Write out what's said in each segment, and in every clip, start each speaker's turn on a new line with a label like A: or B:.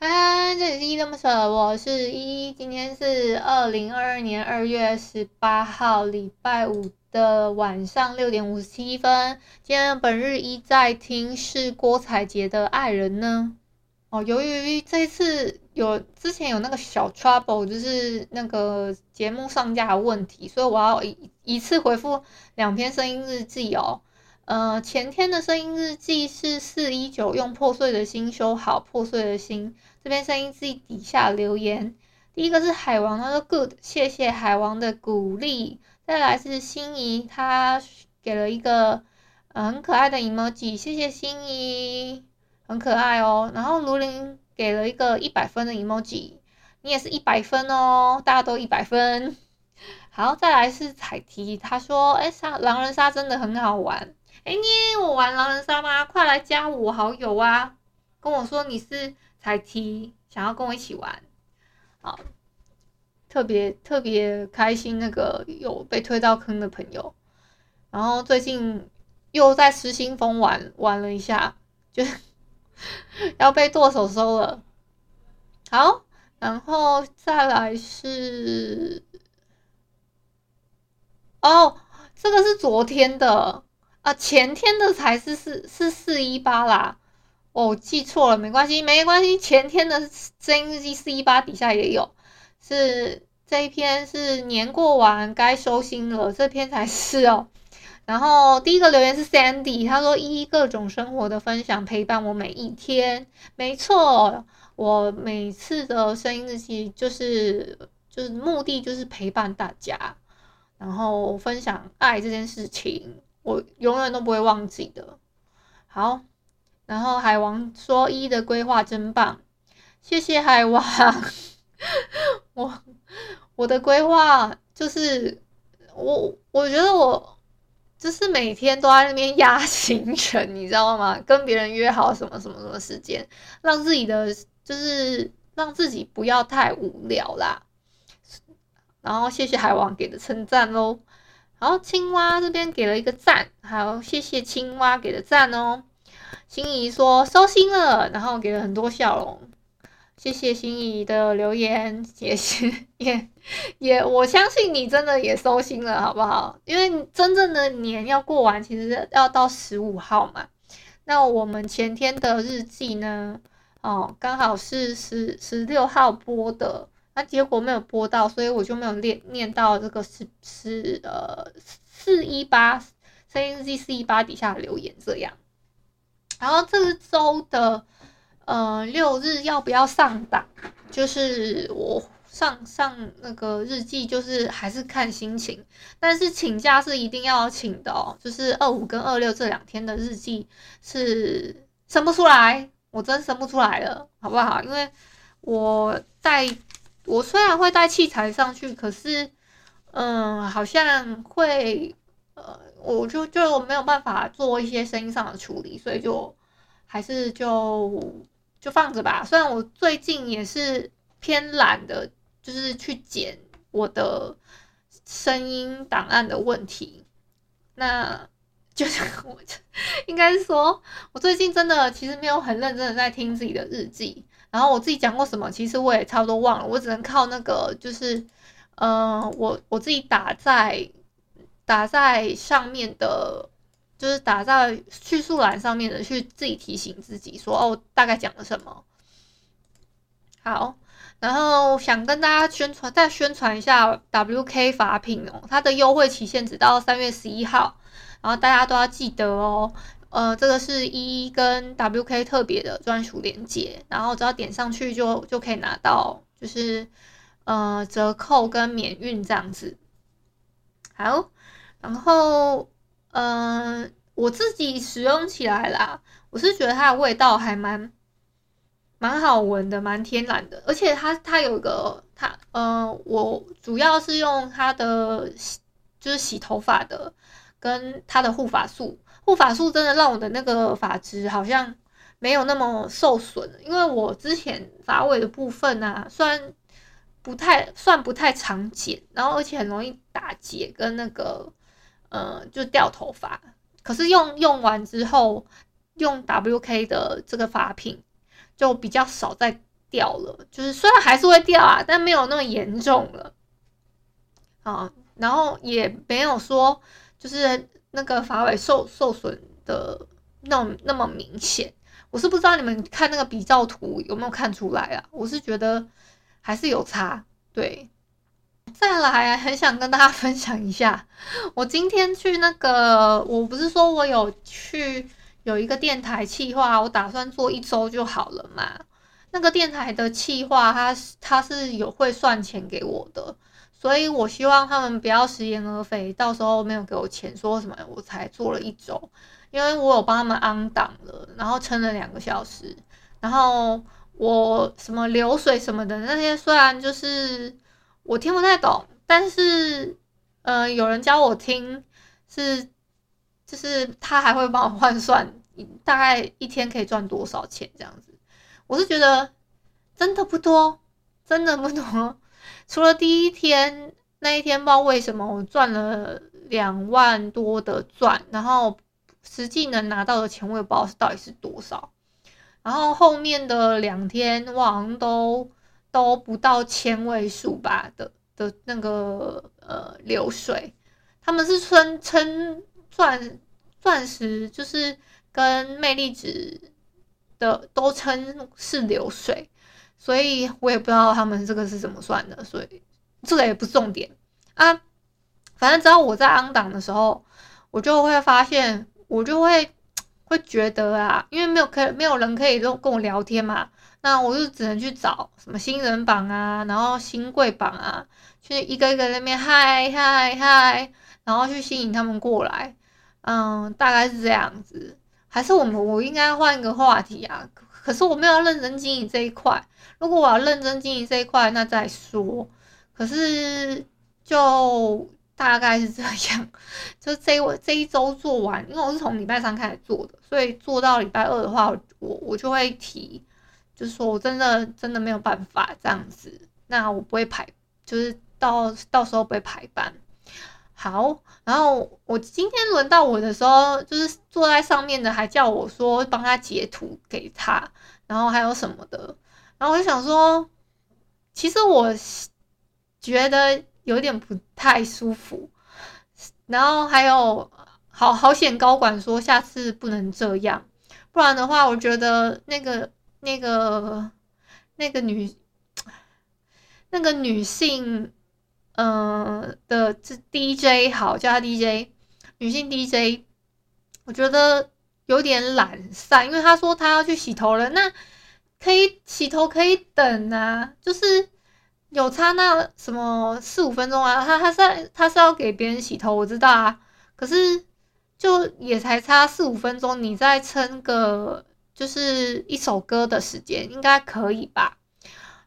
A: 嗨，这里是依依恋不舍，我是依依。今天是二零二二年二月十八号，礼拜五的晚上六点五十七分。今天本日依在听是郭采洁的《爱人》呢。哦，由于这次有之前有那个小 trouble，就是那个节目上架的问题，所以我要一一次回复两篇声音日记哦。呃，前天的声音日记是四一九用破碎的心修好破碎的心。这边声音日记底下留言，第一个是海王，他说 good，谢谢海王的鼓励。再来是心仪，他给了一个很可爱的 emoji，谢谢心仪，很可爱哦。然后卢林给了一个一百分的 emoji，你也是一百分哦，大家都一百分。好，再来是彩提，他说，哎，杀狼人杀真的很好玩。哎，你我玩狼人杀吗？快来加我好友啊！跟我说你是彩提，想要跟我一起玩，好，特别特别开心。那个有被推到坑的朋友，然后最近又在失心疯玩玩了一下，就 要被剁手收了。好，然后再来是，哦，这个是昨天的。啊，前天的才是四是四一八啦，哦，记错了，没关系，没关系。前天的声音日记四一八底下也有，是这一篇是年过完该收心了，这篇才是哦。然后第一个留言是 Sandy，他说依依各种生活的分享陪伴我每一天，没错，我每次的声音日记就是就是目的就是陪伴大家，然后分享爱这件事情。我永远都不会忘记的。好，然后海王说：“一的规划真棒，谢谢海王。我我的规划就是我我觉得我就是每天都在那边压行程，你知道吗？跟别人约好什么什么什么时间，让自己的就是让自己不要太无聊啦。然后谢谢海王给的称赞喽。”然后青蛙这边给了一个赞，好，谢谢青蛙给的赞哦。心仪说收心了，然后给了很多笑容，谢谢心仪的留言，也是 也也我相信你真的也收心了，好不好？因为真正的年要过完，其实要到十五号嘛。那我们前天的日记呢？哦，刚好是十十六号播的。那结果没有播到，所以我就没有念念到这个是是呃四一八声音日记四一八底下留言这样。然后这周的呃六日要不要上档？就是我上上那个日记，就是还是看心情。但是请假是一定要请的哦，就是二五跟二六这两天的日记是生不出来，我真生不出来了，好不好？因为我在。我虽然会带器材上去，可是，嗯，好像会，呃，我就就没有办法做一些声音上的处理，所以就还是就就放着吧。虽然我最近也是偏懒的，就是去剪我的声音档案的问题，那就是我 应该是说，我最近真的其实没有很认真的在听自己的日记。然后我自己讲过什么，其实我也差不多忘了，我只能靠那个，就是，嗯、我我自己打在打在上面的，就是打在叙述栏上面的，去自己提醒自己说，哦，大概讲了什么。好，然后想跟大家宣传，再宣传一下 WK 法品哦，它的优惠期限只到三月十一号，然后大家都要记得哦。呃，这个是 E 跟 WK 特别的专属链接，然后只要点上去就就可以拿到，就是呃折扣跟免运这样子。好，然后嗯、我自己使用起来啦，我是觉得它的味道还蛮蛮好闻的，蛮天然的，而且它它有一个它呃，我主要是用它的就是洗头发的跟它的护发素。护发素真的让我的那个发质好像没有那么受损，因为我之前发尾的部分啊，虽然不太算不太常剪，然后而且很容易打结跟那个呃就掉头发，可是用用完之后用 WK 的这个发品就比较少再掉了，就是虽然还是会掉啊，但没有那么严重了啊，然后也没有说就是。那个发尾受受损的那种那么明显，我是不知道你们看那个比照图有没有看出来啊？我是觉得还是有差。对，再来很想跟大家 分享一下，我今天去那个，我不是说我有去有一个电台企划，我打算做一周就好了嘛。那个电台的企划，它它是有会算钱给我的。所以我希望他们不要食言而肥，到时候没有给我钱，说什么我才做了一周，因为我有帮他们安档了，然后撑了两个小时，然后我什么流水什么的那些，虽然就是我听不太懂，但是呃有人教我听，是就是他还会帮我换算，大概一天可以赚多少钱这样子，我是觉得真的不多，真的不多。除了第一天那一天，不知道为什么我赚了两万多的钻，然后实际能拿到的钱我也不知道是到底是多少。然后后面的两天，我好像都都不到千位数吧的的那个呃流水。他们是称称钻钻石，就是跟魅力值的都称是流水。所以我也不知道他们这个是怎么算的，所以这个也不是重点啊。反正只要我在安档的时候，我就会发现，我就会会觉得啊，因为没有可没有人可以跟跟我聊天嘛，那我就只能去找什么新人榜啊，然后新贵榜啊，去一个一个那边嗨嗨嗨，然后去吸引他们过来。嗯，大概是这样子。还是我们我应该换一个话题啊？可是我没有认真经营这一块。如果我要认真经营这一块，那再说。可是就大概是这样，就这我这一周做完，因为我是从礼拜三开始做的，所以做到礼拜二的话，我我就会提，就说我真的真的没有办法这样子。那我不会排，就是到到时候不会排班。好，然后我今天轮到我的时候，就是坐在上面的还叫我说帮他截图给他，然后还有什么的，然后我就想说，其实我觉得有点不太舒服，然后还有好好险高管说下次不能这样，不然的话，我觉得那个那个那个女那个女性。嗯的这 DJ 好，叫他 DJ，女性 DJ，我觉得有点懒散，因为他说他要去洗头了，那可以洗头可以等啊，就是有差那什么四五分钟啊，他他是他是要给别人洗头，我知道啊，可是就也才差四五分钟，你再撑个就是一首歌的时间应该可以吧，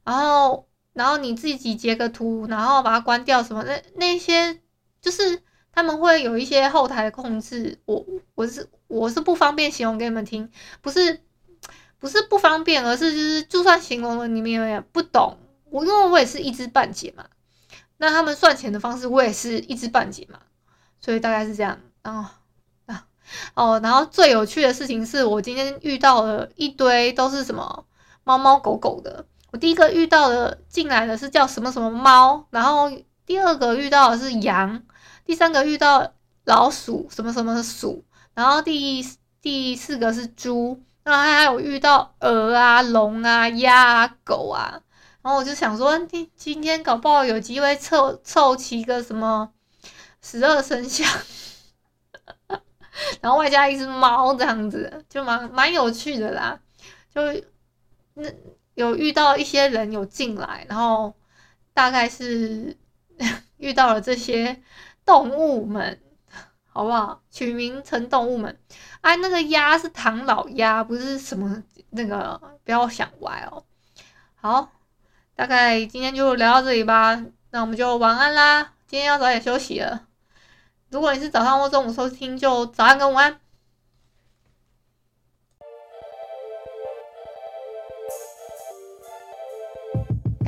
A: 然后。然后你自己截个图，然后把它关掉什么？那那些就是他们会有一些后台的控制，我我是我是不方便形容给你们听，不是不是不方便，而是就是就算形容了你们也不懂。我因为我也是一知半解嘛，那他们算钱的方式我也是一知半解嘛，所以大概是这样。然后啊哦，然后最有趣的事情是我今天遇到了一堆都是什么猫猫狗狗的。我第一个遇到的进来的是叫什么什么猫，然后第二个遇到的是羊，第三个遇到老鼠什么什么鼠，然后第第四个是猪，然后还有遇到鹅啊、龙啊、鸭啊、狗啊，然后我就想说，今今天搞不好有机会凑凑齐个什么十二生肖，然后外加一只猫这样子，就蛮蛮有趣的啦。就那有遇到一些人有进来，然后大概是 遇到了这些动物们，好不好？取名成动物们。哎，那个鸭是唐老鸭，不是什么那个，不要想歪哦。好，大概今天就聊到这里吧。那我们就晚安啦，今天要早点休息了。如果你是早上或中午收听，就早安跟午安。